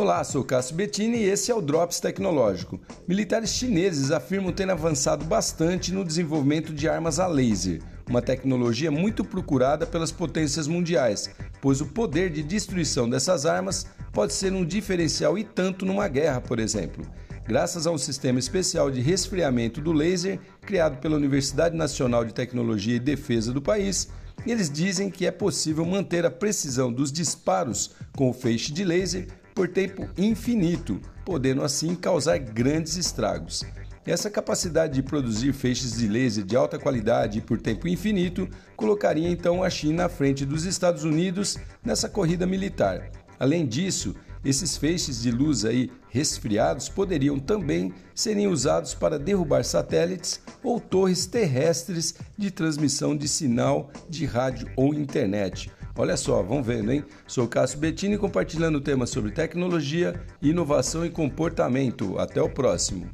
Olá, sou Cássio Bettini e esse é o Drops Tecnológico. Militares chineses afirmam ter avançado bastante no desenvolvimento de armas a laser, uma tecnologia muito procurada pelas potências mundiais, pois o poder de destruição dessas armas pode ser um diferencial e tanto numa guerra, por exemplo. Graças a um sistema especial de resfriamento do laser criado pela Universidade Nacional de Tecnologia e Defesa do país, eles dizem que é possível manter a precisão dos disparos com o feixe de laser por tempo infinito, podendo assim causar grandes estragos. Essa capacidade de produzir feixes de laser de alta qualidade e por tempo infinito colocaria então a China à frente dos Estados Unidos nessa corrida militar. Além disso, esses feixes de luz aí resfriados poderiam também serem usados para derrubar satélites ou torres terrestres de transmissão de sinal de rádio ou internet. Olha só, vamos vendo, hein? Sou Cássio Bettini compartilhando temas sobre tecnologia, inovação e comportamento. Até o próximo.